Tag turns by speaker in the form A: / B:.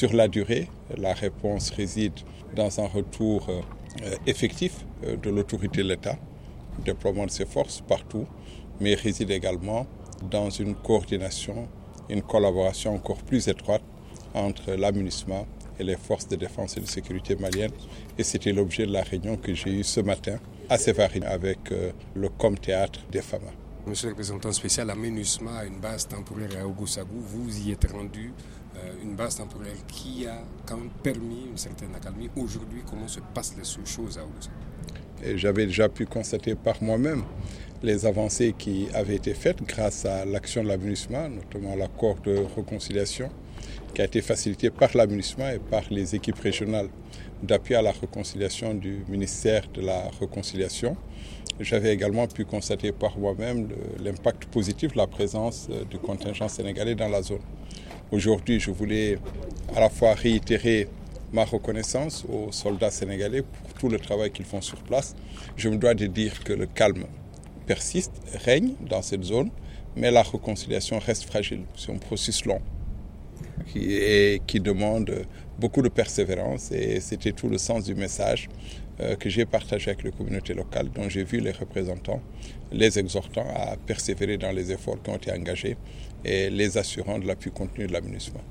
A: Sur la durée, la réponse réside dans un retour effectif de l'autorité de l'État, déploiement de ses forces partout, mais réside également dans une coordination, une collaboration encore plus étroite entre l'amunissement et les forces de défense et de sécurité maliennes. Et c'était l'objet de la réunion que j'ai eue ce matin à Sévarine avec le Com Théâtre des FAMA.
B: Monsieur le représentant spécial, à une base temporaire à Ogosagou, vous y êtes rendu, une base temporaire qui a quand même permis une certaine accalmie. Aujourd'hui, comment se passent les choses à Ogosagou
A: J'avais déjà pu constater par moi-même les avancées qui avaient été faites grâce à l'action de l'aménagement, notamment l'accord de réconciliation qui a été facilité par l'aménagement et par les équipes régionales d'appui à la réconciliation du ministère de la Réconciliation. J'avais également pu constater par moi-même l'impact positif de la présence du contingent sénégalais dans la zone. Aujourd'hui, je voulais à la fois réitérer ma reconnaissance aux soldats sénégalais pour tout le travail qu'ils font sur place. Je me dois de dire que le calme persiste, règne dans cette zone, mais la réconciliation reste fragile. C'est un processus long et qui demande beaucoup de persévérance et c'était tout le sens du message que j'ai partagé avec les communautés locales dont j'ai vu les représentants, les exhortant à persévérer dans les efforts qui ont été engagés et les assurant de l'appui continu de l'aménagement.